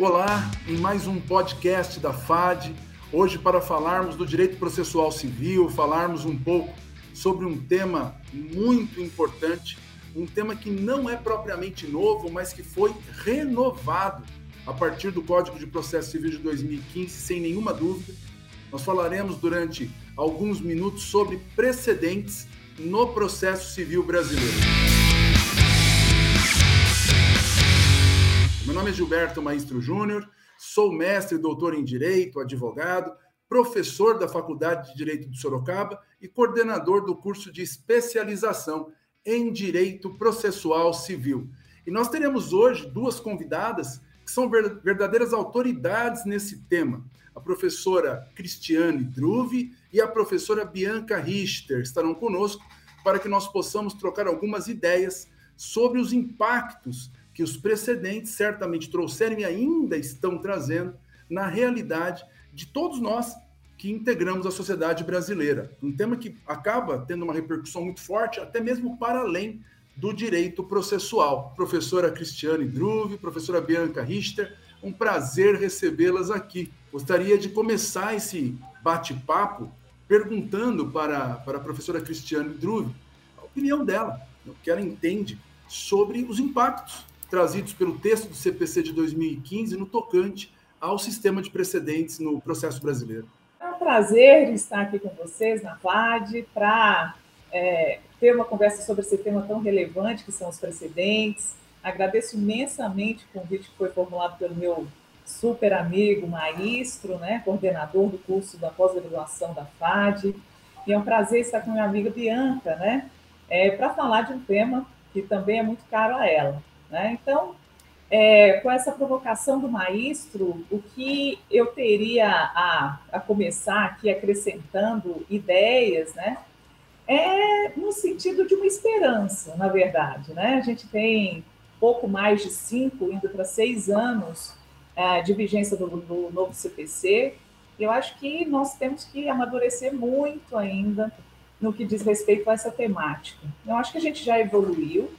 Olá, em mais um podcast da FAD, hoje para falarmos do direito processual civil, falarmos um pouco sobre um tema muito importante, um tema que não é propriamente novo, mas que foi renovado a partir do Código de Processo Civil de 2015, sem nenhuma dúvida. Nós falaremos durante alguns minutos sobre precedentes no processo civil brasileiro. Meu nome é Gilberto Maestro Júnior, sou mestre e doutor em Direito, advogado, professor da Faculdade de Direito de Sorocaba e coordenador do curso de especialização em Direito Processual Civil. E nós teremos hoje duas convidadas que são verdadeiras autoridades nesse tema. A professora Cristiane Druve e a professora Bianca Richter estarão conosco para que nós possamos trocar algumas ideias sobre os impactos que os precedentes certamente trouxeram e ainda estão trazendo na realidade de todos nós que integramos a sociedade brasileira. Um tema que acaba tendo uma repercussão muito forte, até mesmo para além do direito processual. Professora Cristiane Druve, professora Bianca Richter, um prazer recebê-las aqui. Gostaria de começar esse bate-papo perguntando para, para a professora Cristiane Druve a opinião dela, o que ela entende sobre os impactos trazidos pelo texto do CPC de 2015 no tocante ao sistema de precedentes no processo brasileiro. É um prazer estar aqui com vocês na FAD para é, ter uma conversa sobre esse tema tão relevante que são os precedentes. Agradeço imensamente o convite que foi formulado pelo meu super amigo Maestro, né, coordenador do curso da pós-graduação da FAD. E é um prazer estar com minha amiga Bianca, né, é, para falar de um tema que também é muito caro a ela. Né? Então, é, com essa provocação do maestro, o que eu teria a, a começar aqui acrescentando ideias, né? É no sentido de uma esperança, na verdade, né? A gente tem pouco mais de cinco, indo para seis anos é, de vigência do, do novo CPC. Eu acho que nós temos que amadurecer muito ainda no que diz respeito a essa temática. Eu acho que a gente já evoluiu,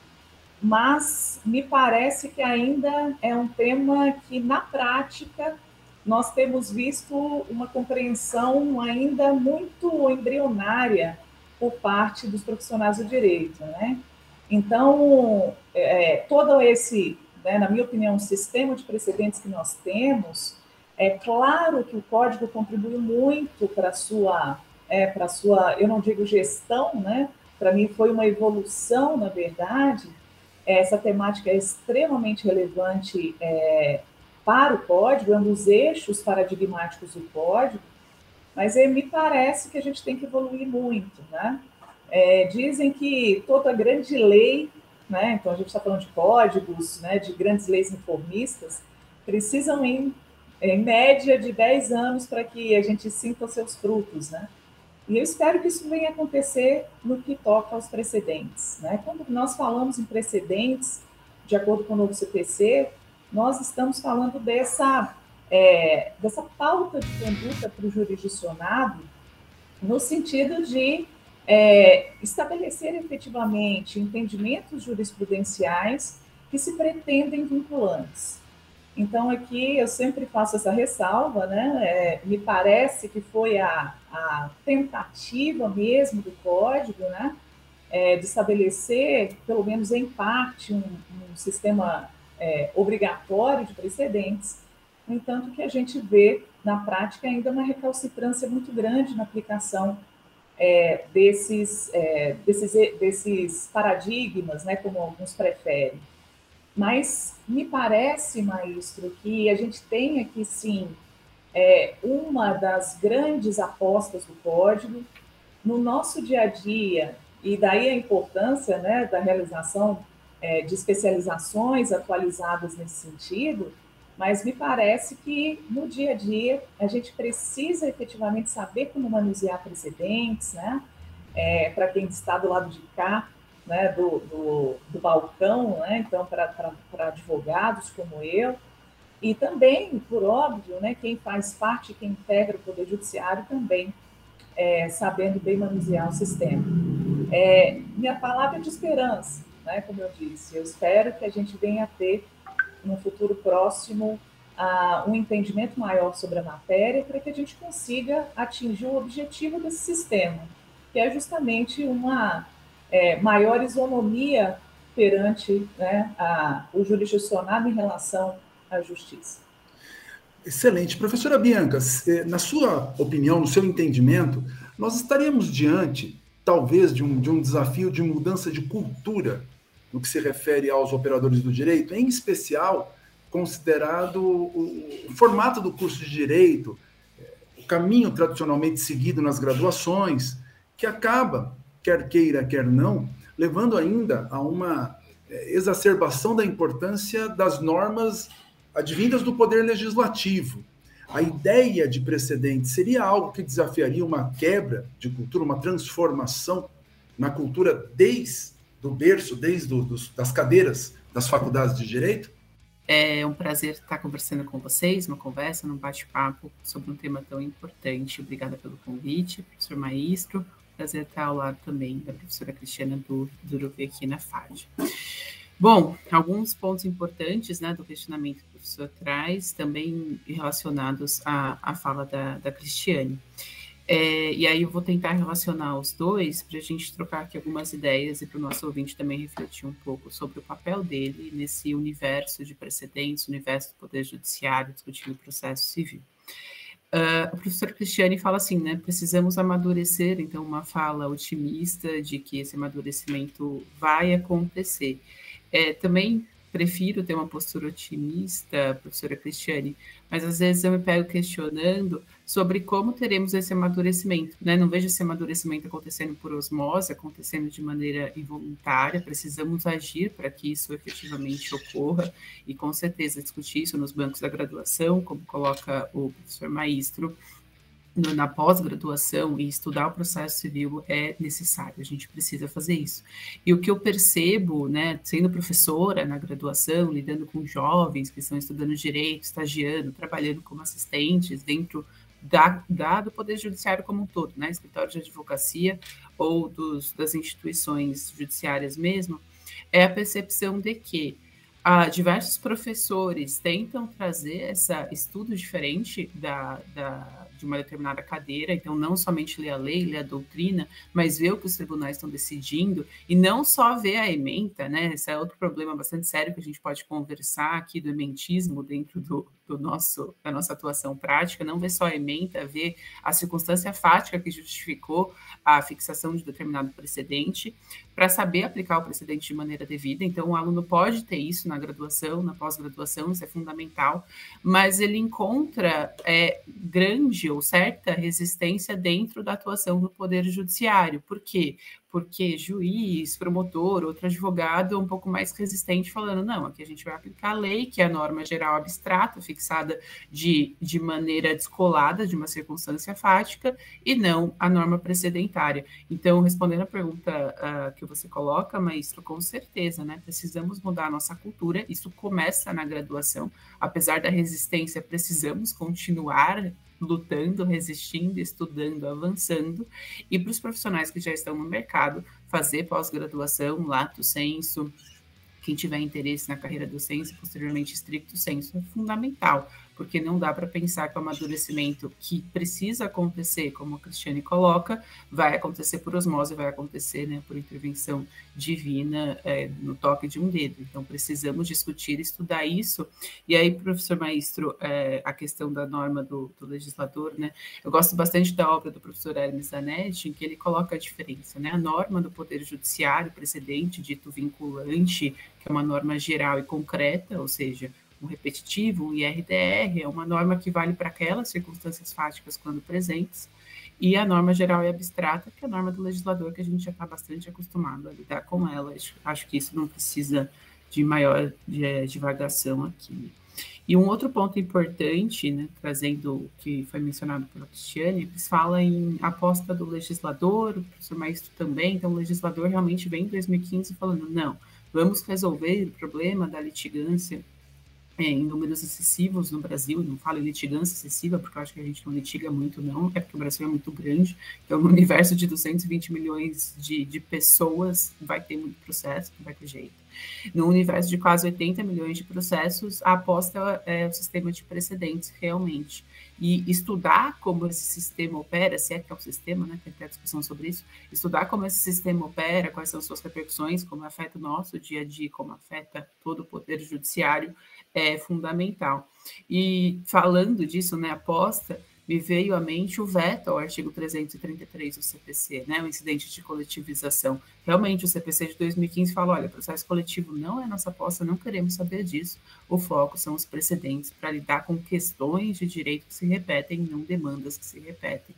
mas me parece que ainda é um tema que, na prática, nós temos visto uma compreensão ainda muito embrionária por parte dos profissionais do direito, né? Então, é, todo esse, né, na minha opinião, sistema de precedentes que nós temos, é claro que o código contribui muito para a sua, é, para sua, eu não digo gestão, né? Para mim foi uma evolução, na verdade, essa temática é extremamente relevante é, para o código, é um dos eixos paradigmáticos do código, mas me parece que a gente tem que evoluir muito, né? É, dizem que toda grande lei, né, então a gente está falando de códigos, né, de grandes leis informistas, precisam em, em média de 10 anos para que a gente sinta os seus frutos, né? E eu espero que isso venha acontecer no que toca aos precedentes. Né? Quando nós falamos em precedentes, de acordo com o novo CPC, nós estamos falando dessa, é, dessa pauta de conduta para o jurisdicionado, no sentido de é, estabelecer efetivamente entendimentos jurisprudenciais que se pretendem vinculantes. Então, aqui eu sempre faço essa ressalva, né? É, me parece que foi a, a tentativa mesmo do código, né? É, de estabelecer, pelo menos em parte, um, um sistema é, obrigatório de precedentes. No entanto, que a gente vê na prática ainda uma recalcitrância muito grande na aplicação é, desses, é, desses, desses paradigmas, né, como alguns preferem. Mas me parece, maestro, que a gente tem aqui sim é, uma das grandes apostas do código no nosso dia a dia, e daí a importância né, da realização é, de especializações atualizadas nesse sentido, mas me parece que no dia a dia a gente precisa efetivamente saber como manusear precedentes, né? É, Para quem está do lado de cá, né, do, do, do balcão, né, então para advogados como eu, e também, por óbvio, né, quem faz parte, quem integra o Poder Judiciário também, é, sabendo bem manusear o sistema. É, minha palavra é de esperança, né, como eu disse, eu espero que a gente venha a ter, no futuro próximo, uh, um entendimento maior sobre a matéria para que a gente consiga atingir o objetivo desse sistema, que é justamente uma é, maior isonomia perante né, a, o jurisdicionado em relação à justiça. Excelente. Professora Bianca, na sua opinião, no seu entendimento, nós estaríamos diante, talvez, de um, de um desafio de mudança de cultura no que se refere aos operadores do direito, em especial considerado o, o formato do curso de direito, eh, o caminho tradicionalmente seguido nas graduações, que acaba, quer queira, quer não, levando ainda a uma eh, exacerbação da importância das normas advindas do poder legislativo. A ideia de precedente seria algo que desafiaria uma quebra de cultura, uma transformação na cultura desde o berço, desde dos, das cadeiras das faculdades de direito? É um prazer estar conversando com vocês, uma conversa, um bate-papo sobre um tema tão importante. Obrigada pelo convite, professor Maestro. Prazer estar ao lado também da professora Cristiana Duruvi aqui na FAD. Bom, alguns pontos importantes né, do questionamento que o professor traz, também relacionados à, à fala da, da Cristiane. É, e aí eu vou tentar relacionar os dois para a gente trocar aqui algumas ideias e para o nosso ouvinte também refletir um pouco sobre o papel dele nesse universo de precedentes, universo do Poder Judiciário, discutindo o processo civil. Uh, o professor Cristiane fala assim, né? Precisamos amadurecer, então, uma fala otimista de que esse amadurecimento vai acontecer. É, também prefiro ter uma postura otimista, professora Cristiane, mas às vezes eu me pego questionando sobre como teremos esse amadurecimento. Né? Não vejo esse amadurecimento acontecendo por osmose, acontecendo de maneira involuntária, precisamos agir para que isso efetivamente ocorra e com certeza discutir isso nos bancos da graduação, como coloca o professor Maestro, na pós-graduação e estudar o processo civil é necessário, a gente precisa fazer isso. E o que eu percebo, né, sendo professora na graduação, lidando com jovens que estão estudando direito, estagiando, trabalhando como assistentes dentro da, da, do Poder Judiciário como um todo, né, escritório de advocacia ou dos, das instituições judiciárias mesmo, é a percepção de que ah, diversos professores tentam trazer esse estudo diferente da, da de uma determinada cadeira, então não somente ler a lei, ler a doutrina, mas ver o que os tribunais estão decidindo e não só ver a ementa, né? Esse é outro problema bastante sério que a gente pode conversar aqui do ementismo dentro do, do nosso, da nossa atuação prática, não ver só a ementa, ver a circunstância fática que justificou a fixação de determinado precedente, para saber aplicar o precedente de maneira devida. Então, o aluno pode ter isso na graduação, na pós-graduação, isso é fundamental, mas ele encontra é, grande ou certa resistência dentro da atuação do Poder Judiciário. Por quê? Porque juiz, promotor, outro advogado é um pouco mais resistente, falando: não, aqui a gente vai aplicar a lei, que é a norma geral abstrata, fixada de, de maneira descolada de uma circunstância fática, e não a norma precedentária. Então, respondendo a pergunta uh, que você coloca, maestro, com certeza, né? Precisamos mudar a nossa cultura, isso começa na graduação, apesar da resistência, precisamos continuar lutando, resistindo, estudando, avançando, e para os profissionais que já estão no mercado, fazer pós-graduação, lato senso, quem tiver interesse na carreira docente, posteriormente estricto senso, é fundamental, porque não dá para pensar que o amadurecimento que precisa acontecer, como a Cristiane coloca, vai acontecer por osmose, vai acontecer né, por intervenção divina é, no toque de um dedo. Então, precisamos discutir, estudar isso. E aí, professor Maestro, é, a questão da norma do, do, legislador, né? Eu gosto bastante da obra do professor Hermes Zanetti, em que ele coloca a diferença, né? A norma do Poder Judiciário, precedente, dito vinculante, que é uma norma geral e concreta, ou seja, um repetitivo, um IRDR, é uma norma que vale para aquelas circunstâncias fáticas quando presentes, e a norma geral e abstrata, que é a norma do legislador, que a gente já está bastante acostumado a lidar com ela. Acho que isso não precisa de maior de, divagação aqui. E um outro ponto importante, né, trazendo o que foi mencionado pela Cristiane, eles fala em aposta do legislador, o professor Maestro também, então o legislador realmente vem em 2015 falando, não, vamos resolver o problema da litigância é, em números excessivos no Brasil, não falo em litigância excessiva, porque eu acho que a gente não litiga muito, não, é porque o Brasil é muito grande, então no universo de 220 milhões de, de pessoas vai ter muito processo, não vai ter jeito. No universo de quase 80 milhões de processos, a aposta é o sistema de precedentes, realmente. E estudar como esse sistema opera, se é que é um sistema, né, tem até discussão sobre isso, estudar como esse sistema opera, quais são suas repercussões, como afeta o nosso dia a dia, como afeta todo o poder judiciário, é fundamental. E falando disso, né, aposta, me veio à mente o veto ao artigo 333 do CPC, né, o incidente de coletivização. Realmente, o CPC de 2015 fala, olha, processo coletivo não é nossa aposta, não queremos saber disso. O foco são os precedentes para lidar com questões de direito que se repetem, não demandas que se repetem.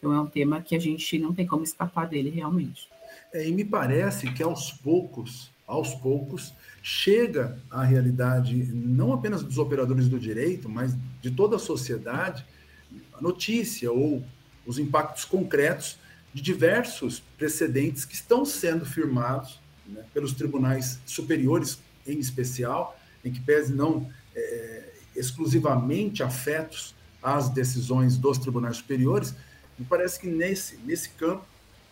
Então, é um tema que a gente não tem como escapar dele, realmente. É, e me parece que, aos poucos, aos poucos, chega à realidade não apenas dos operadores do direito, mas de toda a sociedade, a notícia ou os impactos concretos de diversos precedentes que estão sendo firmados né, pelos tribunais superiores, em especial, em que pese não é, exclusivamente afetos às decisões dos tribunais superiores, me parece que nesse, nesse campo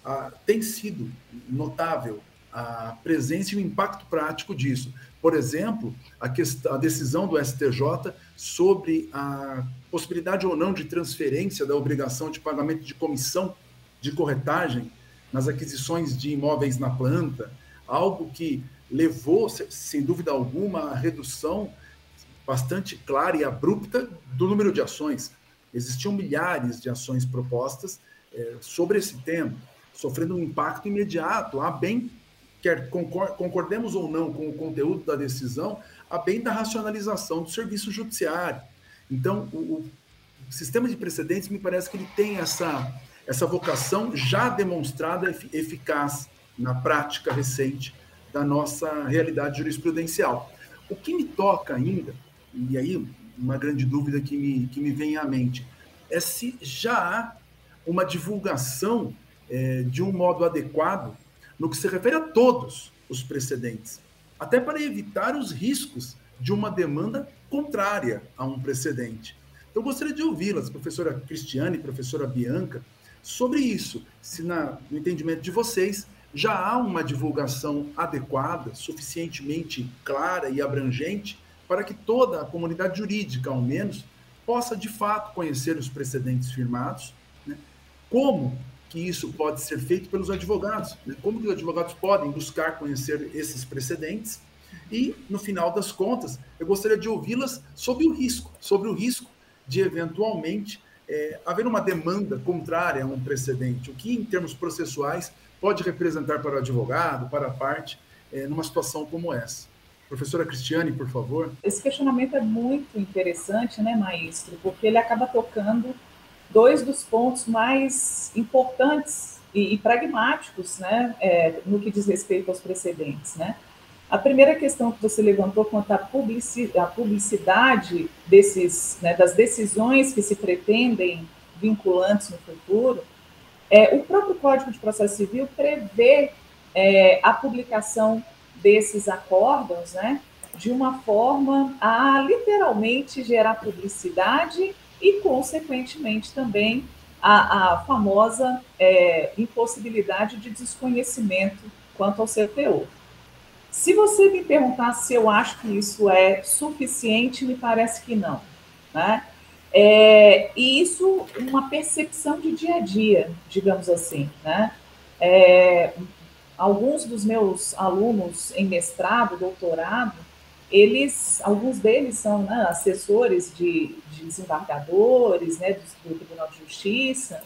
ah, tem sido notável a presença e o impacto prático disso. Por exemplo, a, questão, a decisão do STJ sobre a possibilidade ou não de transferência da obrigação de pagamento de comissão de corretagem nas aquisições de imóveis na planta, algo que levou, sem dúvida alguma, à redução bastante clara e abrupta do número de ações. Existiam milhares de ações propostas é, sobre esse tema, sofrendo um impacto imediato, a bem quer concordemos ou não com o conteúdo da decisão, a bem da racionalização do serviço judiciário. Então, o, o sistema de precedentes me parece que ele tem essa, essa vocação já demonstrada eficaz na prática recente da nossa realidade jurisprudencial. O que me toca ainda, e aí uma grande dúvida que me, que me vem à mente, é se já há uma divulgação é, de um modo adequado no que se refere a todos os precedentes, até para evitar os riscos de uma demanda contrária a um precedente. Então, eu gostaria de ouvi-las, professora Cristiane e professora Bianca, sobre isso. Se, na, no entendimento de vocês, já há uma divulgação adequada, suficientemente clara e abrangente, para que toda a comunidade jurídica, ao menos, possa de fato conhecer os precedentes firmados, né? como que isso pode ser feito pelos advogados. Né? Como que os advogados podem buscar conhecer esses precedentes? E, no final das contas, eu gostaria de ouvi-las sobre o risco, sobre o risco de, eventualmente, é, haver uma demanda contrária a um precedente, o que, em termos processuais, pode representar para o advogado, para a parte, é, numa situação como essa. Professora Cristiane, por favor. Esse questionamento é muito interessante, né, Maestro? Porque ele acaba tocando dois dos pontos mais importantes e, e pragmáticos né, é, no que diz respeito aos precedentes. Né? A primeira questão que você levantou quanto à publicidade, desses, né, das decisões que se pretendem vinculantes no futuro, é, o próprio Código de Processo Civil prevê é, a publicação desses acórdãos, né, de uma forma a literalmente gerar publicidade e, consequentemente, também a, a famosa é, impossibilidade de desconhecimento quanto ao seu teor. Se você me perguntar se eu acho que isso é suficiente, me parece que não. Né? É, e isso, uma percepção de dia a dia, digamos assim. Né? É, alguns dos meus alunos em mestrado, doutorado, eles, alguns deles são né, assessores de, de desembargadores, né, do, do, Tribunal de Justiça,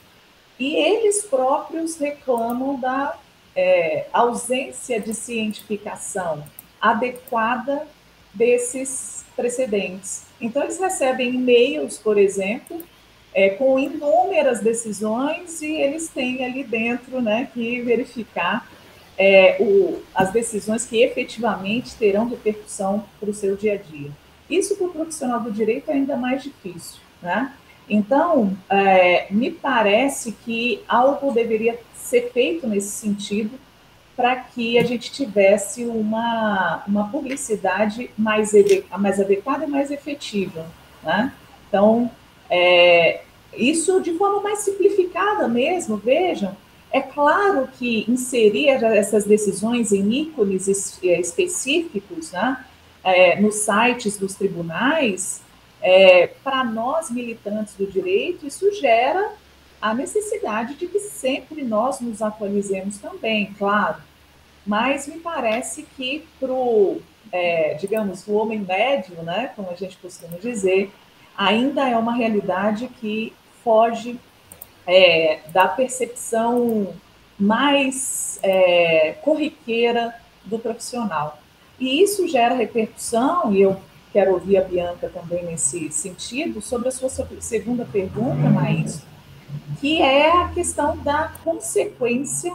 e eles próprios reclamam da é, ausência de cientificação adequada desses precedentes. Então, eles recebem e-mails, por exemplo, é, com inúmeras decisões e eles têm ali dentro né, que verificar é, o, as decisões que efetivamente terão repercussão para o seu dia a dia. Isso para o profissional do direito é ainda mais difícil, né? Então, é, me parece que algo deveria ser feito nesse sentido para que a gente tivesse uma, uma publicidade mais, mais adequada e mais efetiva, né? Então, é, isso de forma mais simplificada mesmo, vejam, É claro que inserir essas decisões em ícones é, específicos né, é, nos sites dos tribunais, é, para nós militantes do direito, isso gera a necessidade de que sempre nós nos atualizemos também, claro. Mas me parece que para o, é, digamos, o homem médio, né, como a gente costuma dizer, ainda é uma realidade que foge é, da percepção mais é, corriqueira do profissional. E isso gera repercussão, e eu quero ouvir a Bianca também nesse sentido, sobre a sua segunda pergunta, Maís, que é a questão da consequência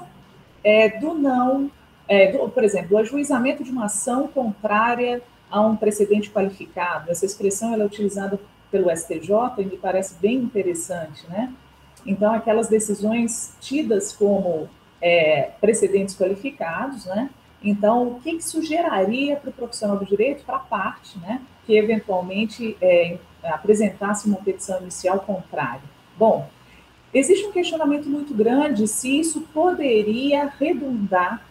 é, do não, é, do, por exemplo, o ajuizamento de uma ação contrária a um precedente qualificado. Essa expressão é utilizada pelo STJ e me parece bem interessante, né? Então, aquelas decisões tidas como é, precedentes qualificados, né? Então, o que isso geraria para o profissional do direito, para a parte, né? Que eventualmente é, apresentasse uma petição inicial contrária? Bom, existe um questionamento muito grande se isso poderia redundar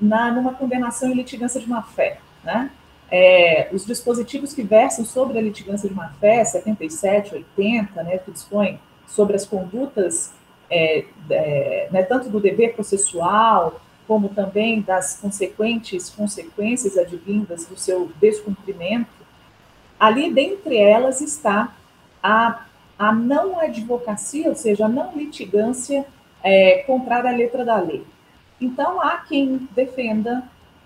na, numa condenação em litigância de má-fé, né? É, os dispositivos que versam sobre a litigância de má-fé, 77, 80, né, que dispõem sobre as condutas, é, é, né, tanto do dever processual, como também das consequentes consequências advindas do seu descumprimento, ali dentre elas está a, a não advocacia, ou seja, a não litigância é, contrária à letra da lei. Então, há quem defenda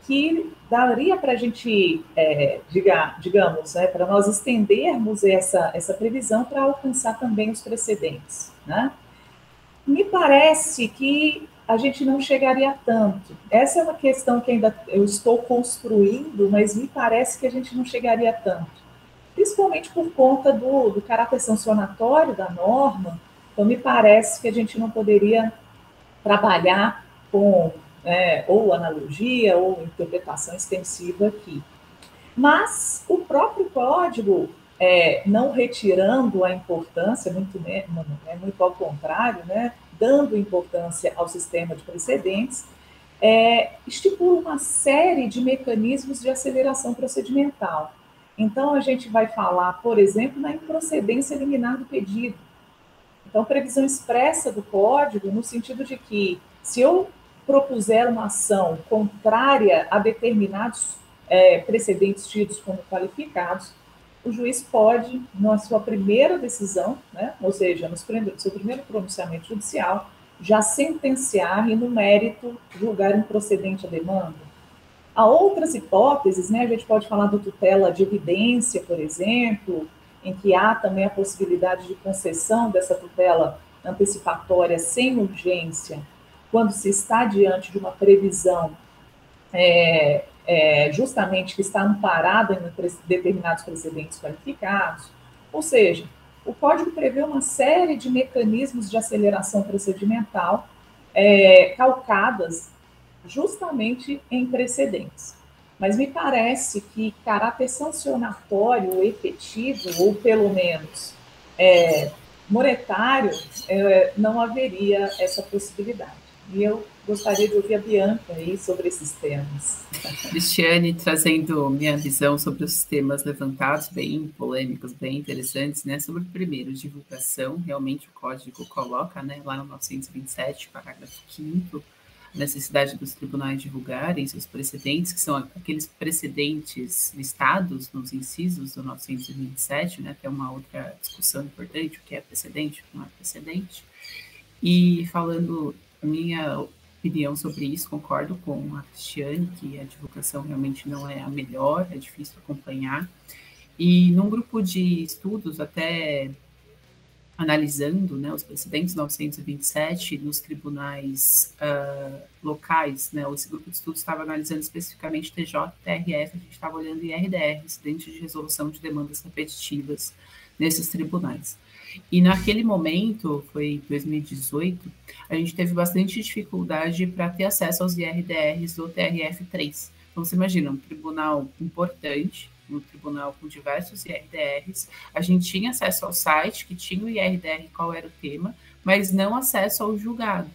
que daria para a gente, é, diga, digamos, né, para nós estendermos essa, essa previsão para alcançar também os precedentes. Né? Me parece que a gente não chegaria tanto. Essa é uma questão que ainda eu estou construindo, mas me parece que a gente não chegaria tanto. Principalmente por conta do, do caráter sancionatório da norma, então me parece que a gente não poderia trabalhar com é, ou analogia ou interpretação extensiva aqui. Mas o próprio código, é, não retirando a importância, muito, né, muito ao contrário, né, dando importância ao sistema de precedentes, é, estipula uma série de mecanismos de aceleração procedimental. Então, a gente vai falar, por exemplo, na improcedência liminar do pedido. Então, previsão expressa do código, no sentido de que, se eu propuser uma ação contrária a determinados é, precedentes tidos como qualificados, o juiz pode, na sua primeira decisão, né, ou seja, no seu primeiro pronunciamento judicial, já sentenciar e, no mérito, julgar improcedente a demanda. Há outras hipóteses, né, a gente pode falar do tutela de evidência, por exemplo, em que há também a possibilidade de concessão dessa tutela antecipatória sem urgência quando se está diante de uma previsão é, é, justamente que está amparada em determinados precedentes qualificados. Ou seja, o código prevê uma série de mecanismos de aceleração procedimental é, calcadas justamente em precedentes. Mas me parece que caráter sancionatório efetivo, ou pelo menos é, monetário, é, não haveria essa possibilidade. E eu gostaria de ouvir a Bianca aí sobre esses temas. Cristiane trazendo minha visão sobre os temas levantados, bem polêmicos, bem interessantes, né? Sobre o primeiro, divulgação, realmente o código coloca, né, lá no 927, parágrafo 5 necessidade dos tribunais divulgarem seus precedentes, que são aqueles precedentes listados nos incisos do 927, né, que é uma outra discussão importante, o que é precedente, o que não é precedente. E falando minha opinião sobre isso, concordo com a Cristiane, que a divulgação realmente não é a melhor, é difícil acompanhar. E num grupo de estudos, até analisando né, os precedentes 927 nos tribunais uh, locais, né, esse grupo de estudos estava analisando especificamente TJ TRF, a gente estava olhando IRDR, incidente de resolução de demandas repetitivas nesses tribunais. E naquele momento, foi 2018, a gente teve bastante dificuldade para ter acesso aos IRDRs do TRF3. Então, você imagina, um tribunal importante, um tribunal com diversos IRDRs, a gente tinha acesso ao site, que tinha o IRDR, qual era o tema, mas não acesso ao julgado.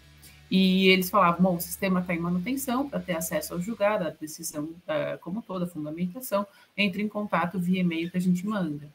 E eles falavam, bom, o sistema está em manutenção para ter acesso ao julgado, a decisão uh, como toda, a fundamentação, entre em contato via e-mail que a gente manda.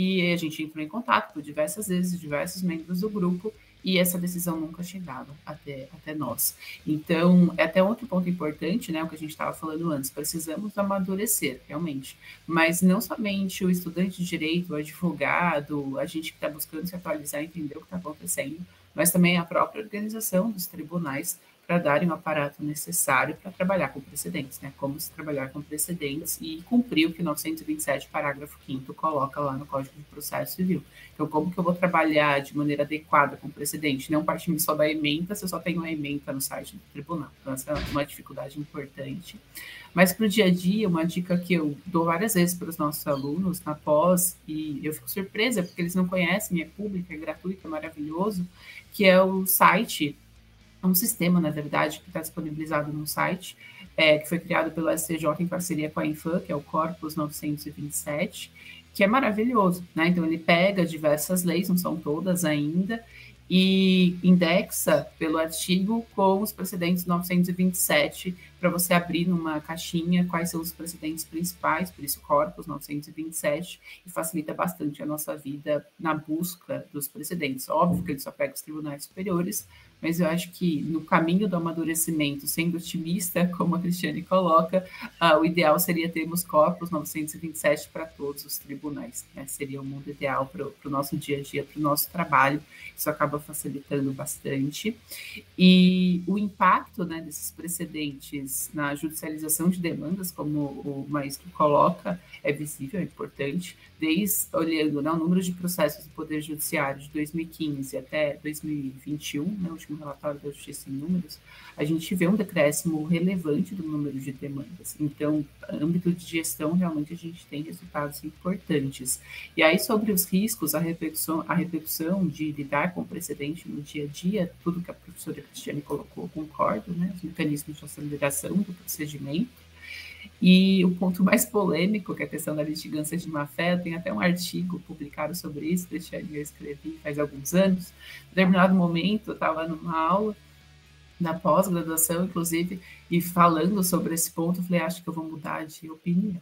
E a gente entrou em contato por diversas vezes, diversos membros do grupo, e essa decisão nunca chegava até, até nós. Então, é até outro ponto importante, né, o que a gente estava falando antes, precisamos amadurecer, realmente, mas não somente o estudante de direito, o advogado, a gente que está buscando se atualizar, entender o que está acontecendo, mas também a própria organização dos tribunais para darem o aparato necessário para trabalhar com precedentes, né? Como se trabalhar com precedentes e cumprir o que 927, parágrafo 5 coloca lá no Código de Processo Civil. Então, como que eu vou trabalhar de maneira adequada com precedente? Não partindo só da ementa, se eu só tenho uma ementa no site do tribunal. Então, essa é uma dificuldade importante. Mas para o dia a dia, uma dica que eu dou várias vezes para os nossos alunos na pós, e eu fico surpresa porque eles não conhecem, é público, é gratuito, é maravilhoso, que é o site, é um sistema, na verdade, que está disponibilizado no site, é, que foi criado pelo SCJ em parceria com a Infam, que é o Corpus 927, que é maravilhoso, né? Então ele pega diversas leis, não são todas ainda, e indexa pelo artigo com os precedentes 927 para você abrir numa caixinha quais são os precedentes principais, por isso Corpus 927, e facilita bastante a nossa vida na busca dos precedentes. Óbvio que ele só pega os tribunais superiores, mas eu acho que no caminho do amadurecimento, sendo otimista, como a Cristiane coloca, uh, o ideal seria termos corpos 927 para todos os tribunais. Né? Seria o mundo ideal para o nosso dia a dia, para o nosso trabalho. Isso acaba facilitando bastante. E o impacto né, desses precedentes na judicialização de demandas, como o Maestro coloca, é visível, é importante, desde olhando né, o número de processos do Poder Judiciário de 2015 até 2021, né, último relatório da Justiça em Números, a gente vê um decréscimo relevante do número de demandas. Então, âmbito de gestão, realmente a gente tem resultados importantes. E aí, sobre os riscos, a repercussão, a repercussão de lidar com precedente no dia a dia, tudo que a professora Cristiane colocou, concordo, né? Os mecanismos de aceleração do procedimento. E o ponto mais polêmico, que é a questão da litigância de má-fé, tem até um artigo publicado sobre isso, Cristiane, eu escrevi faz alguns anos. Em determinado momento, eu estava numa aula na pós-graduação, inclusive, e falando sobre esse ponto, eu falei, acho que eu vou mudar de opinião.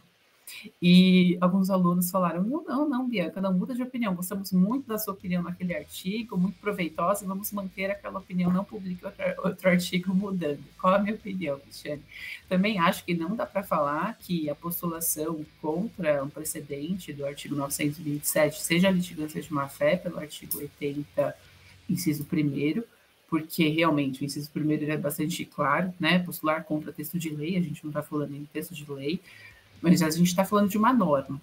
E alguns alunos falaram: não, não, não, Bianca, não muda de opinião. Gostamos muito da sua opinião naquele artigo, muito proveitosa, vamos manter aquela opinião, não publique outro, artigo mudando. Qual a minha opinião, Cristiane? Também acho que não dá para falar que a postulação contra um precedente do artigo 927 seja litigância de má-fé pelo artigo 80, inciso 1 porque realmente o inciso primeiro é bastante claro, né? Postular contra texto de lei, a gente não está falando em texto de lei, mas a gente está falando de uma norma.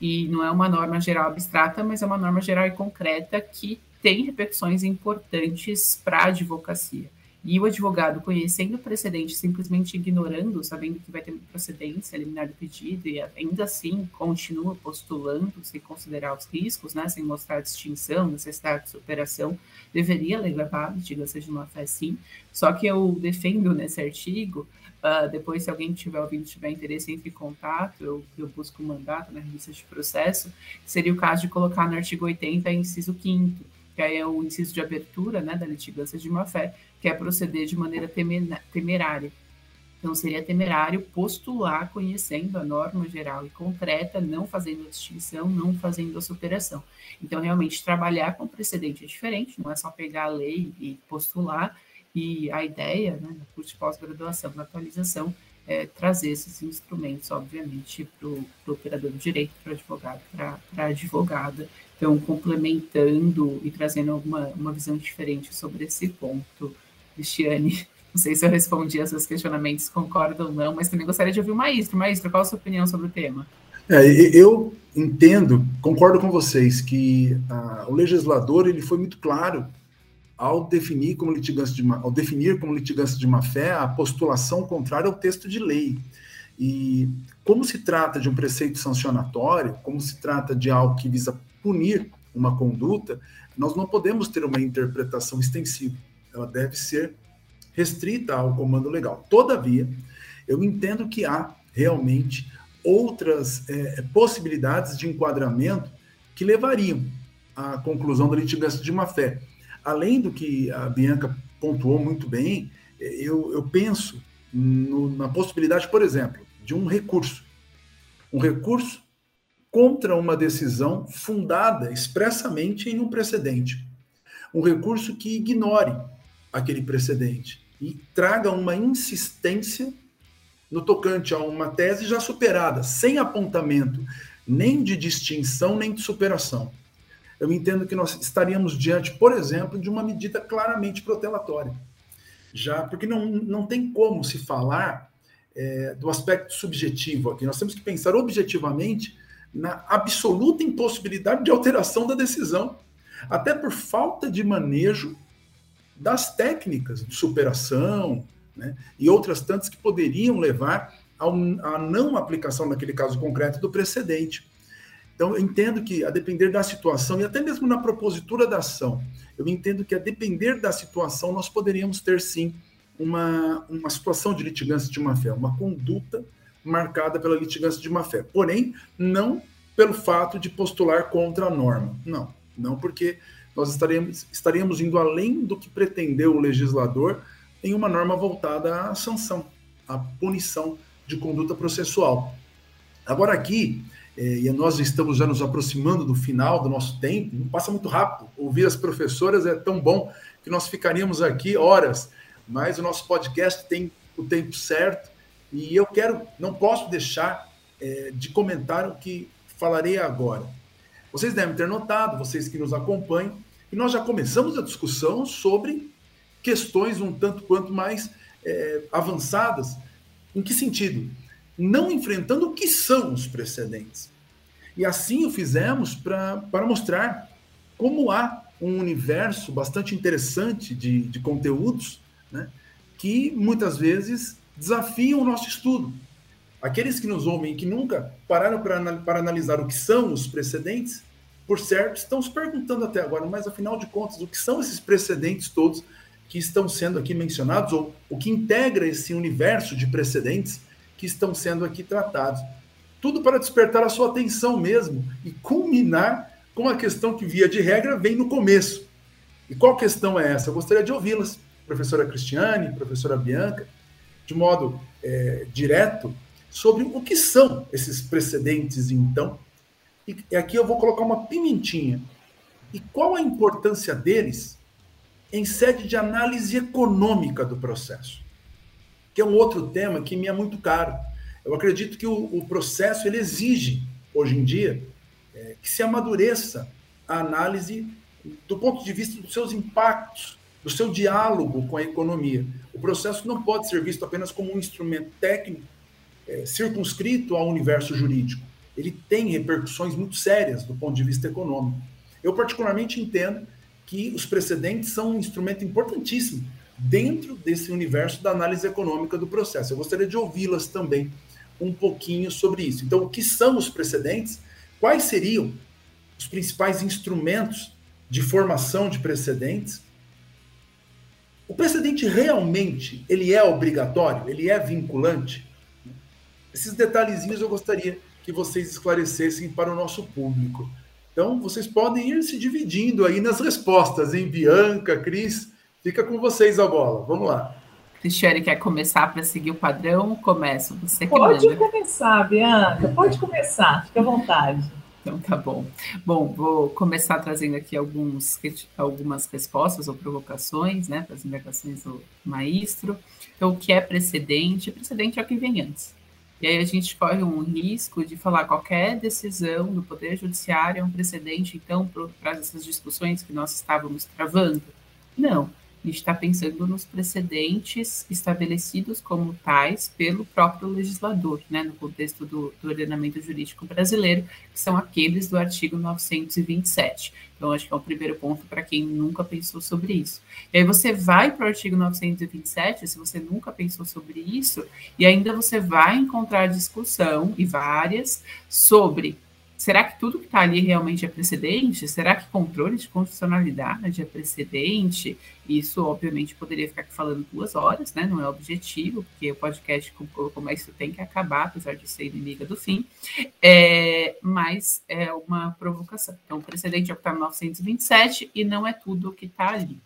E não é uma norma geral abstrata, mas é uma norma geral e concreta que tem repercussões importantes para a advocacia. E o advogado, conhecendo o precedente, simplesmente ignorando, sabendo que vai ter procedência, eliminar o pedido, e ainda assim continua postulando, sem considerar os riscos, né, sem mostrar distinção, necessidade de superação, deveria levar litigação de uma fé sim. Só que eu defendo nesse artigo Uh, depois, se alguém tiver ouvindo, tiver interesse, entre em contato, eu, eu busco um mandato na revista de processo, seria o caso de colocar no artigo 80, inciso 5 que aí é o inciso de abertura né, da litigância de má-fé, que é proceder de maneira temerária. Então, seria temerário postular conhecendo a norma geral e concreta, não fazendo a distinção, não fazendo a superação. Então, realmente, trabalhar com precedente é diferente, não é só pegar a lei e postular, e a ideia, né, no curso de pós-graduação, na atualização, é trazer esses instrumentos, obviamente, para o operador do direito, para o advogado, para a advogada. Então, complementando e trazendo alguma uma visão diferente sobre esse ponto. Cristiane, não sei se eu respondi a seus questionamentos, concordo ou não, mas também gostaria de ouvir o Maestro. Maestro, qual a sua opinião sobre o tema? É, eu entendo, concordo com vocês, que a, o legislador ele foi muito claro ao definir como litigância de ao definir como litigância de má fé a postulação contrária ao texto de lei. E como se trata de um preceito sancionatório, como se trata de algo que visa punir uma conduta, nós não podemos ter uma interpretação extensiva. Ela deve ser restrita ao comando legal. Todavia, eu entendo que há realmente outras é, possibilidades de enquadramento que levariam à conclusão da litigância de má fé além do que a Bianca pontuou muito bem, eu, eu penso no, na possibilidade, por exemplo, de um recurso. Um recurso contra uma decisão fundada expressamente em um precedente. Um recurso que ignore aquele precedente e traga uma insistência no tocante a uma tese já superada, sem apontamento nem de distinção nem de superação. Eu entendo que nós estaríamos diante, por exemplo, de uma medida claramente protelatória. Já porque não, não tem como se falar é, do aspecto subjetivo aqui. Nós temos que pensar objetivamente na absoluta impossibilidade de alteração da decisão, até por falta de manejo das técnicas de superação né, e outras tantas que poderiam levar à não aplicação, naquele caso concreto, do precedente. Então, eu entendo que, a depender da situação, e até mesmo na propositura da ação, eu entendo que, a depender da situação, nós poderíamos ter, sim, uma, uma situação de litigância de má-fé, uma conduta marcada pela litigância de má-fé. Porém, não pelo fato de postular contra a norma. Não, não porque nós estaríamos, estaríamos indo além do que pretendeu o legislador em uma norma voltada à sanção, à punição de conduta processual. Agora aqui, é, e nós estamos já nos aproximando do final do nosso tempo, não passa muito rápido. Ouvir as professoras é tão bom que nós ficaríamos aqui horas, mas o nosso podcast tem o tempo certo e eu quero, não posso deixar é, de comentar o que falarei agora. Vocês devem ter notado, vocês que nos acompanham, e nós já começamos a discussão sobre questões um tanto quanto mais é, avançadas. Em que sentido? Não enfrentando o que são os precedentes. E assim o fizemos pra, para mostrar como há um universo bastante interessante de, de conteúdos né, que muitas vezes desafiam o nosso estudo. Aqueles que nos ouvem e que nunca pararam para, para analisar o que são os precedentes, por certo, estão se perguntando até agora, mas afinal de contas, o que são esses precedentes todos que estão sendo aqui mencionados, ou o que integra esse universo de precedentes que estão sendo aqui tratados? Tudo para despertar a sua atenção mesmo e culminar com a questão que, via de regra, vem no começo. E qual questão é essa? Eu gostaria de ouvi-las, professora Cristiane, professora Bianca, de modo é, direto, sobre o que são esses precedentes, então, e aqui eu vou colocar uma pimentinha. E qual a importância deles em sede de análise econômica do processo? Que é um outro tema que me é muito caro. Eu acredito que o, o processo ele exige, hoje em dia, é, que se amadureça a análise do ponto de vista dos seus impactos, do seu diálogo com a economia. O processo não pode ser visto apenas como um instrumento técnico é, circunscrito ao universo jurídico ele tem repercussões muito sérias do ponto de vista econômico. Eu, particularmente, entendo que os precedentes são um instrumento importantíssimo dentro desse universo da análise econômica do processo. Eu gostaria de ouvi-las também um pouquinho sobre isso. Então, o que são os precedentes? Quais seriam os principais instrumentos de formação de precedentes? O precedente realmente ele é obrigatório? Ele é vinculante? Esses detalhezinhos eu gostaria que vocês esclarecessem para o nosso público. Então, vocês podem ir se dividindo aí nas respostas, hein? Bianca, Cris, fica com vocês a bola. Vamos lá. Cristiane quer começar para seguir o padrão? Começa, você que Pode manda. começar, Bianca, pode começar, fica à vontade. Então tá bom. Bom, vou começar trazendo aqui alguns, algumas respostas ou provocações, né, para as indagações do maestro. Então, o que é precedente? Precedente é o que vem antes. E aí a gente corre um risco de falar qualquer decisão do Poder Judiciário é um precedente, então, para essas discussões que nós estávamos travando? Não está pensando nos precedentes estabelecidos como tais pelo próprio legislador, né, no contexto do, do, ordenamento jurídico brasileiro, que são aqueles do artigo 927. Então, acho que é o primeiro ponto para quem nunca pensou sobre isso. E aí você vai para o artigo 927, se você nunca pensou sobre isso, e ainda você vai encontrar discussão, e várias, sobre Será que tudo que está ali realmente é precedente? Será que controle de constitucionalidade é precedente? Isso, obviamente, poderia ficar falando duas horas, né? Não é objetivo, porque o podcast, como mais, isso tem que acabar, apesar de ser inimiga do fim. É, mas é uma provocação. Então, o precedente é o que está no 927 e não é tudo o que está ali.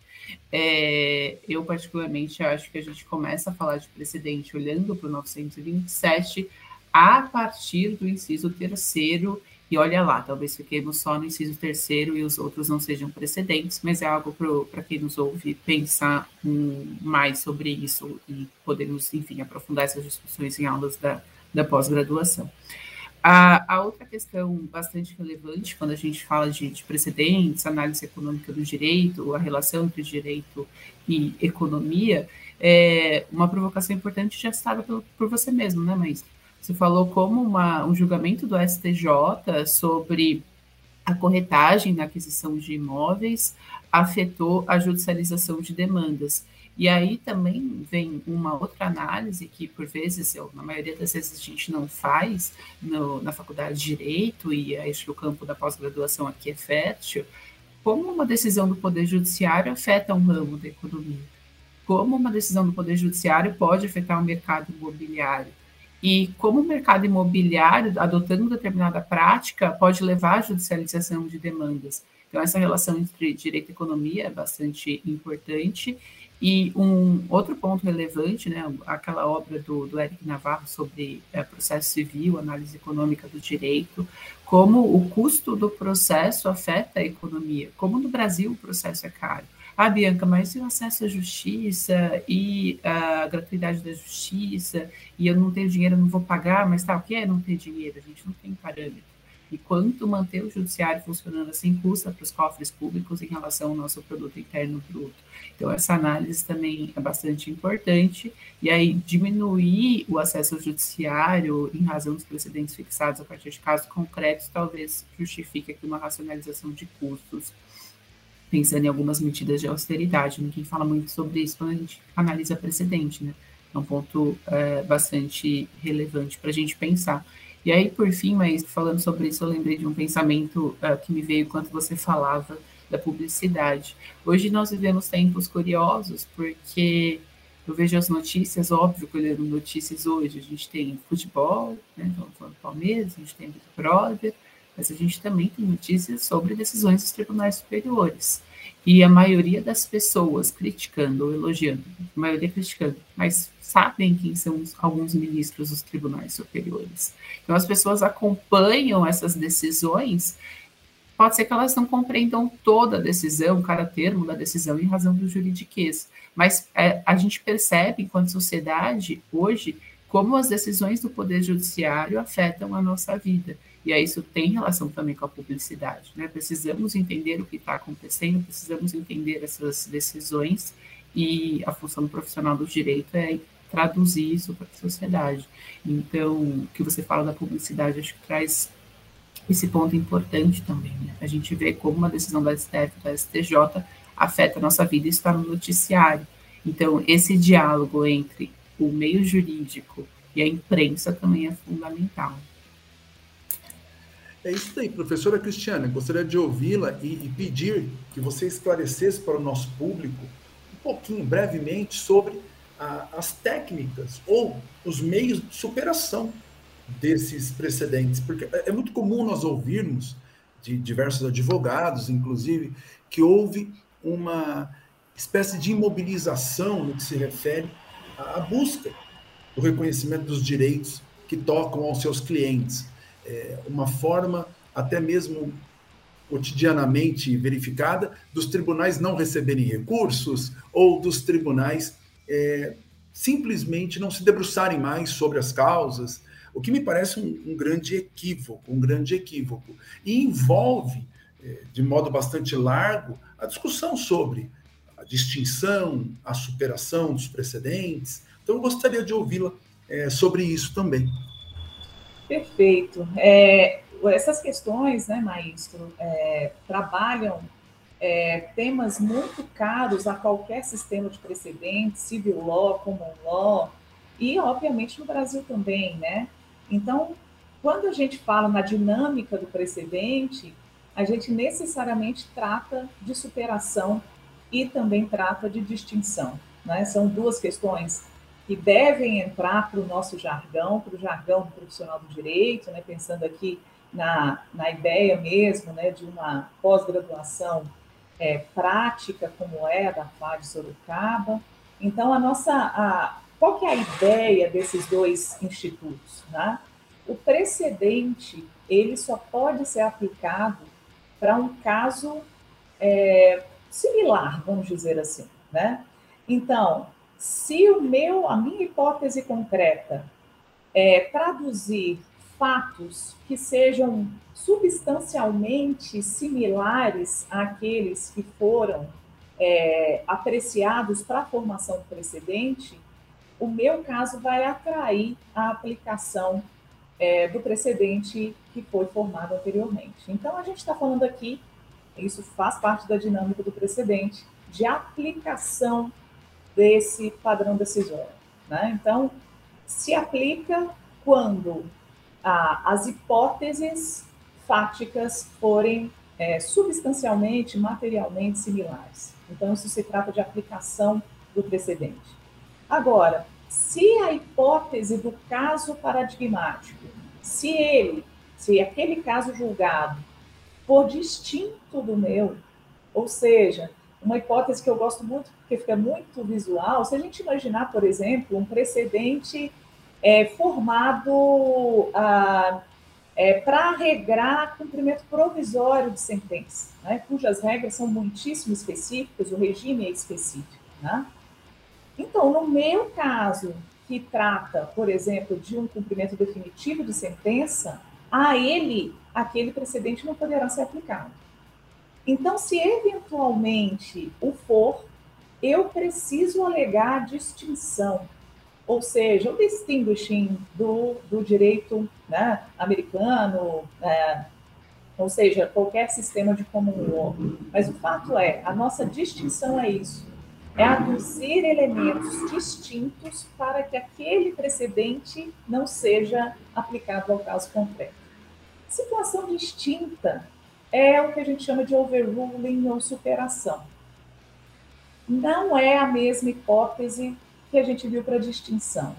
É, eu, particularmente, acho que a gente começa a falar de precedente olhando para o 927 a partir do inciso terceiro, e olha lá, talvez fiquemos só no inciso terceiro e os outros não sejam precedentes, mas é algo para quem nos ouve pensar um, mais sobre isso e podermos, enfim, aprofundar essas discussões em aulas da, da pós-graduação. A, a, outra questão bastante relevante quando a gente fala de, de, precedentes, análise econômica do direito, a relação entre direito e economia, é uma provocação importante já citada por, por você mesmo, né, Maísa? Você falou como uma, um julgamento do STJ sobre a corretagem na aquisição de imóveis afetou a judicialização de demandas. E aí também vem uma outra análise que, por vezes, eu, na maioria das vezes, a gente não faz no, na faculdade de Direito, e acho que o campo da pós-graduação aqui é fértil, como uma decisão do Poder Judiciário afeta um ramo da economia. Como uma decisão do Poder Judiciário pode afetar o mercado imobiliário. E como o mercado imobiliário, adotando determinada prática, pode levar à judicialização de demandas. Então, essa relação entre direito e economia é bastante importante e um outro ponto relevante, né, aquela obra do, do Eric Navarro sobre é, processo civil, análise econômica do direito, como o custo do processo afeta a economia, como no Brasil o processo é caro. Ah, Bianca, mas e o acesso à justiça e a gratuidade da justiça, e eu não tenho dinheiro, eu não vou pagar, mas tá, o que é não ter dinheiro? A gente não tem parâmetro e quanto manter o judiciário funcionando assim custa para os cofres públicos em relação ao nosso produto interno bruto. Então, essa análise também é bastante importante, e aí diminuir o acesso ao judiciário em razão dos precedentes fixados a partir de casos concretos talvez justifique aqui uma racionalização de custos, pensando em algumas medidas de austeridade. Ninguém fala muito sobre isso quando a gente analisa precedente, né? É um ponto é, bastante relevante para a gente pensar. E aí, por fim, mas falando sobre isso, eu lembrei de um pensamento uh, que me veio enquanto você falava da publicidade. Hoje nós vivemos tempos curiosos, porque eu vejo as notícias, óbvio que olhando notícias hoje, a gente tem futebol, né, do Palmeiras, a gente tem Big Brother, mas a gente também tem notícias sobre decisões dos tribunais superiores. E a maioria das pessoas criticando ou elogiando, a maioria criticando, mas sabem quem são os, alguns ministros dos tribunais superiores. Então as pessoas acompanham essas decisões, pode ser que elas não compreendam toda a decisão, cada termo da decisão em razão do juridiquês, mas é, a gente percebe, enquanto sociedade, hoje, como as decisões do Poder Judiciário afetam a nossa vida. E aí isso tem relação também com a publicidade. Né? Precisamos entender o que está acontecendo, precisamos entender essas decisões e a função do profissional do direito é traduzir isso para a sociedade. Então, o que você fala da publicidade, acho que traz esse ponto importante também. Né? A gente vê como uma decisão da STF, da STJ, afeta a nossa vida e está no noticiário. Então, esse diálogo entre o meio jurídico e a imprensa também é fundamental. É isso aí, professora Cristiana. Gostaria de ouvi-la e, e, pedir que você esclarecesse para o nosso público um pouquinho, brevemente, sobre a, as técnicas ou os meios de superação desses precedentes. Porque é, é muito comum nós ouvirmos de diversos advogados, inclusive, que houve uma espécie de imobilização no que se refere à, à busca do reconhecimento dos direitos que tocam aos seus clientes é, uma forma até mesmo cotidianamente verificada dos tribunais não receberem recursos ou dos tribunais é, simplesmente não se debruçarem mais sobre as causas, o que me parece um, um grande equívoco, um grande equívoco. E envolve, é, de modo bastante largo, a discussão sobre a distinção, a superação dos precedentes. Então, eu gostaria de ouvi-la é, sobre isso também. Perfeito. É, essas questões, né, Maestro, é, trabalham é, temas muito caros a qualquer sistema de precedentes, civil law, common law, e obviamente no Brasil também, né? Então, quando a gente fala na dinâmica do precedente, a gente necessariamente trata de superação e também trata de distinção. Né? São duas questões que devem entrar para o nosso jargão, para o jargão do profissional do direito, né, pensando aqui na, na ideia mesmo né, de uma pós-graduação é, prática como é a da FAD Sorocaba. Então, a nossa, a, qual que é a ideia desses dois institutos? Né? O precedente, ele só pode ser aplicado para um caso é, similar, vamos dizer assim, né? Então, se o meu, a minha hipótese concreta é traduzir fatos que sejam substancialmente similares àqueles que foram é, apreciados para a formação precedente, o meu caso vai atrair a aplicação é, do precedente que foi formado anteriormente. Então, a gente está falando aqui, isso faz parte da dinâmica do precedente, de aplicação desse padrão decisório. Né? Então, se aplica quando ah, as hipóteses fáticas forem é, substancialmente, materialmente similares. Então, isso se trata de aplicação do precedente. Agora, se a hipótese do caso paradigmático, se ele, se aquele caso julgado for distinto do meu, ou seja, uma hipótese que eu gosto muito, porque fica muito visual, se a gente imaginar, por exemplo, um precedente é, formado ah, é, para regrar cumprimento provisório de sentença, né, cujas regras são muitíssimo específicas, o regime é específico. Né? Então, no meu caso, que trata, por exemplo, de um cumprimento definitivo de sentença, a ele, aquele precedente não poderá ser aplicado. Então, se eventualmente o for, eu preciso alegar distinção, ou seja, o distinguishing do, do direito né, americano, né, ou seja, qualquer sistema de common law. Mas o fato é, a nossa distinção é isso, é aduzir elementos distintos para que aquele precedente não seja aplicado ao caso concreto. Situação distinta é o que a gente chama de overruling ou superação. Não é a mesma hipótese que a gente viu para distinção.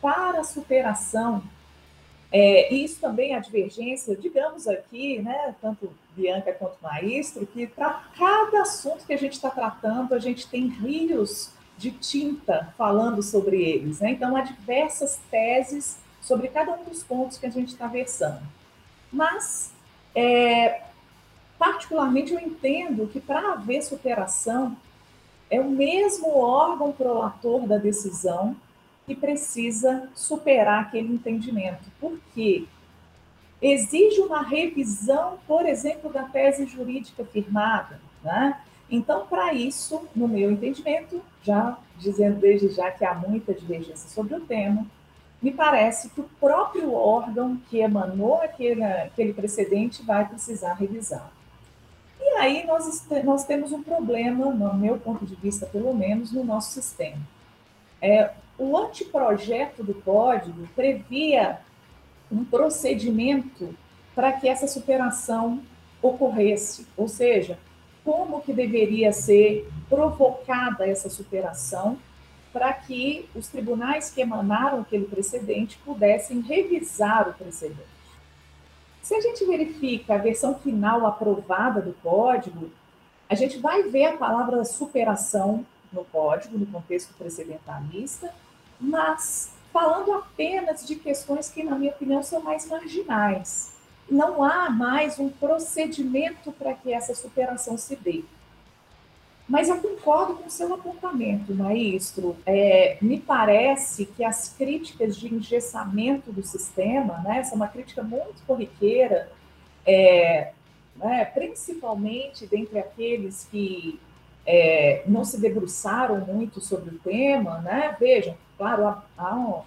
Para a superação, é, isso também a divergência, digamos aqui, né, tanto Bianca quanto Maestro, que para cada assunto que a gente está tratando, a gente tem rios de tinta falando sobre eles. Né? Então, há diversas teses sobre cada um dos pontos que a gente está versando. Mas, é, particularmente, eu entendo que para haver superação, é o mesmo órgão prolator da decisão que precisa superar aquele entendimento. Por quê? Exige uma revisão, por exemplo, da tese jurídica firmada. Né? Então, para isso, no meu entendimento, já dizendo desde já que há muita divergência sobre o tema, me parece que o próprio órgão que emanou aquele, aquele precedente vai precisar revisar. Aí nós, nós temos um problema, no meu ponto de vista, pelo menos, no nosso sistema. É, o anteprojeto do código previa um procedimento para que essa superação ocorresse, ou seja, como que deveria ser provocada essa superação para que os tribunais que emanaram aquele precedente pudessem revisar o precedente. Se a gente verifica a versão final aprovada do código, a gente vai ver a palavra superação no código, no contexto precedentalista, mas falando apenas de questões que, na minha opinião, são mais marginais. Não há mais um procedimento para que essa superação se dê. Mas eu concordo com o seu apontamento, maestro. É, me parece que as críticas de engessamento do sistema, né, essa é uma crítica muito corriqueira, é, né, principalmente dentre aqueles que é, não se debruçaram muito sobre o tema, né? Vejam, claro, há, há,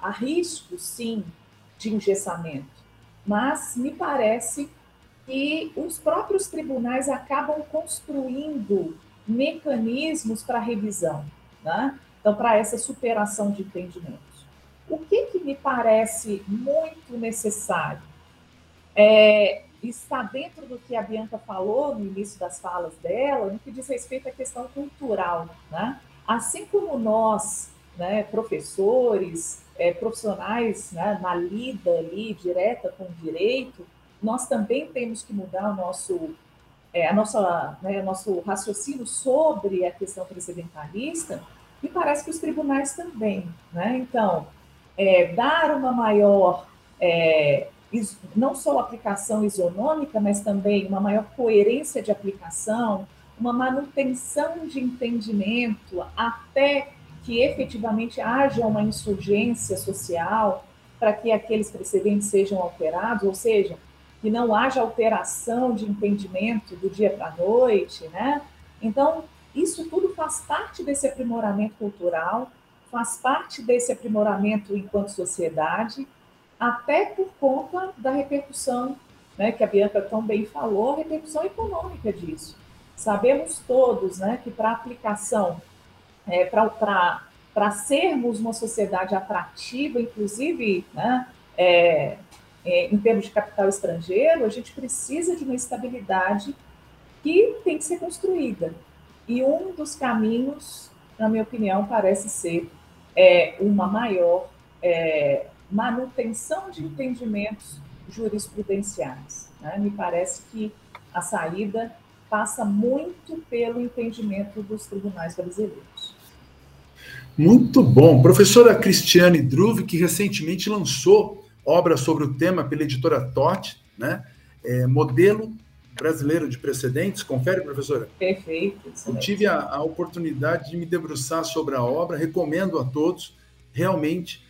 há risco, sim, de engessamento, mas me parece que os próprios tribunais acabam construindo mecanismos para revisão, né? então, para essa superação de entendimentos. O que, que me parece muito necessário é, está dentro do que a Bianca falou no início das falas dela, no que diz respeito à questão cultural. Né? Assim como nós, né, professores, é, profissionais né, na lida ali direta com o direito, nós também temos que mudar o nosso é, a nossa, né, nosso raciocínio sobre a questão precedentalista, e parece que os tribunais também. Né? Então, é, dar uma maior, é, não só aplicação isonômica, mas também uma maior coerência de aplicação, uma manutenção de entendimento até que efetivamente haja uma insurgência social para que aqueles precedentes sejam alterados, ou seja, que não haja alteração de entendimento do dia para a noite, né? Então, isso tudo faz parte desse aprimoramento cultural, faz parte desse aprimoramento enquanto sociedade, até por conta da repercussão, né, que a Bianca tão bem falou, a repercussão econômica disso. Sabemos todos né, que para aplicação, é, para sermos uma sociedade atrativa, inclusive né, é, é, em termos de capital estrangeiro, a gente precisa de uma estabilidade que tem que ser construída. E um dos caminhos, na minha opinião, parece ser é, uma maior é, manutenção de entendimentos jurisprudenciais. Né? Me parece que a saída passa muito pelo entendimento dos tribunais brasileiros. Muito bom. Professora Cristiane Druve, que recentemente lançou obra sobre o tema pela editora Totti, né? É, modelo brasileiro de precedentes. Confere, professora? Perfeito. Eu tive a, a, oportunidade de me debruçar sobre a obra, recomendo a todos. Realmente,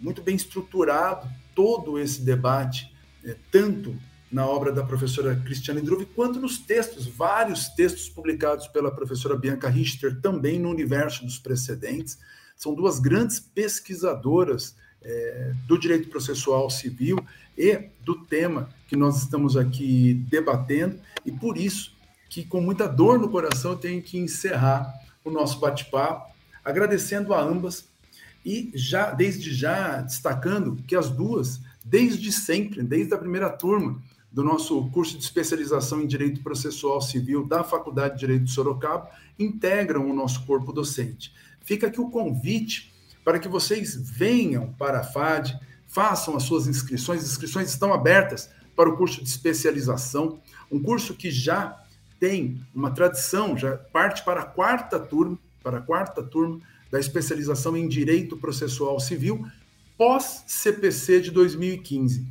muito bem estruturado todo esse debate, é, tanto na obra da professora Cristiane Druve, quanto nos textos, vários textos publicados pela professora Bianca Richter, também no universo dos precedentes. São duas grandes pesquisadoras é, do direito processual civil e do tema que nós estamos aqui debatendo, e por isso que, com muita dor no coração, eu tenho que encerrar o nosso bate-papo, agradecendo a ambas e já, desde já, destacando que as duas, desde sempre, desde a primeira turma do nosso curso de especialização em Direito Processual Civil da Faculdade de Direito de Sorocaba, integram o nosso corpo docente. Fica aqui o convite para que vocês venham para a FAD, façam as suas inscrições. As inscrições estão abertas para o curso de especialização, um curso que já tem uma tradição, já parte para a quarta turma, para a quarta turma da especialização em Direito Processual Civil, pós CPC de 2015.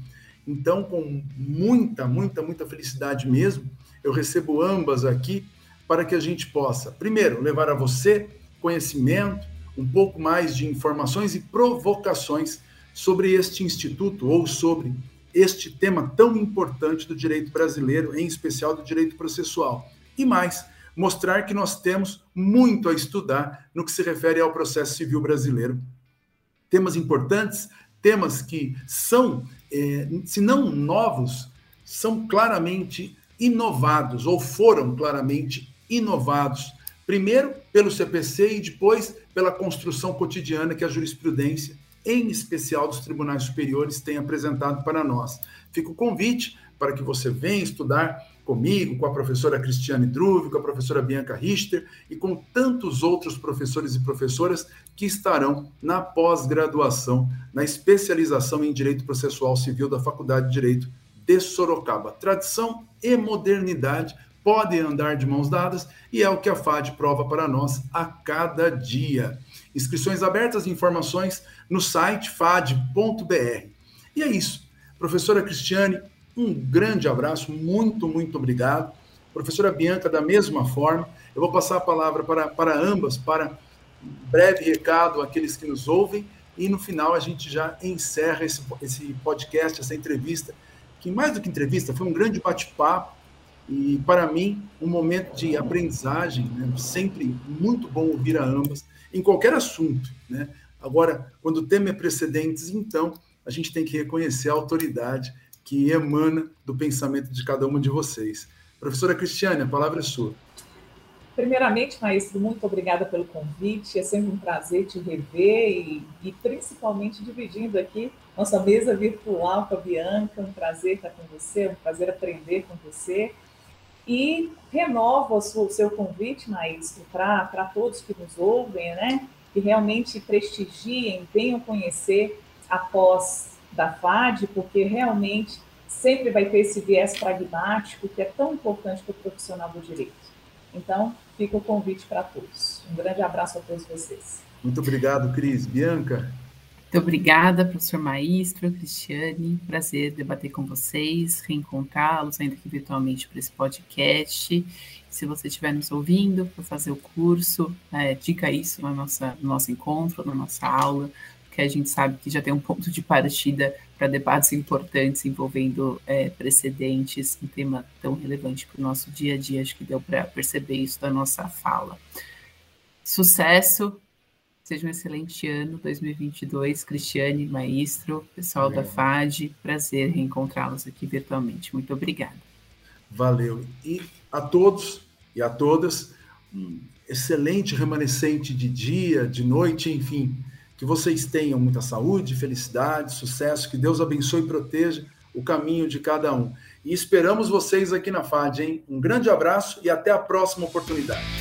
Então, com muita, muita, muita felicidade mesmo, eu recebo ambas aqui para que a gente possa, primeiro, levar a você conhecimento, um pouco mais de informações e provocações sobre este instituto ou sobre este tema tão importante do direito brasileiro, em especial do direito processual. E mais, mostrar que nós temos muito a estudar no que se refere ao processo civil brasileiro. Temas importantes, temas que são, eh, se não novos, são claramente inovados ou foram claramente inovados Primeiro pelo CPC e depois pela construção cotidiana que a jurisprudência, em especial dos tribunais superiores, tem apresentado para nós. Fica o convite para que você venha estudar comigo, com a professora Cristiane Druve, com a professora Bianca Richter e com tantos outros professores e professoras que estarão na pós-graduação, na especialização em Direito Processual Civil da Faculdade de Direito de Sorocaba. Tradição e modernidade podem andar de mãos dadas e é o que a FAD prova para nós a cada dia. Inscrições abertas e informações no site fad.br. E é isso. Professora Cristiane, um grande abraço, muito, muito obrigado. Professora Bianca, da mesma forma. Eu vou passar a palavra para, para ambas, para um breve recado àqueles que nos ouvem, e no final a gente já encerra esse, esse podcast, essa entrevista, que mais do que entrevista, foi um grande bate-papo e, para mim, um momento de aprendizagem, né? sempre muito bom ouvir a ambas, em qualquer assunto. Né? Agora, quando o tema é precedentes, então, a gente tem que reconhecer a autoridade que emana do pensamento de cada uma de vocês. Professora Cristiane, a palavra é sua. Primeiramente, Maestro, muito obrigada pelo convite. É sempre um prazer te rever e, e, principalmente dividindo aqui nossa mesa virtual com a Bianca. Um prazer estar com você, um prazer aprender com você. E renovo o seu convite, Maestro, para todos que nos ouvem, né? Que realmente prestigiem, venham conhecer a pós da FAD, porque realmente sempre vai ter esse viés pragmático que é tão importante para o profissional do direito. Então, fica o convite para todos. Um grande abraço a todos vocês. Muito obrigado, Cris. Bianca? Muito obrigada, professor Maestro, Cristiane. Prazer debater com vocês, reencontrá-los, ainda que virtualmente, para esse podcast. Se você estiver nos ouvindo para fazer o curso, é, dica isso na nossa, no nosso encontro, na nossa aula, porque a gente sabe que já tem um ponto de partida para debates importantes envolvendo é, precedentes, um tema tão relevante para o nosso dia a dia. Acho que deu para perceber isso da nossa fala. Sucesso, Seja um excelente ano 2022, Cristiane, Maestro, pessoal da FAD, prazer reencontrá-los aqui virtualmente. Muito obrigada. Valeu. E a todos e a todas, um excelente remanescente de dia, de noite, enfim, que vocês tenham muita saúde, felicidade, sucesso, que Deus abençoe e proteja o caminho de cada um. E esperamos vocês aqui na FAD, hein? Um grande abraço e até a próxima oportunidade.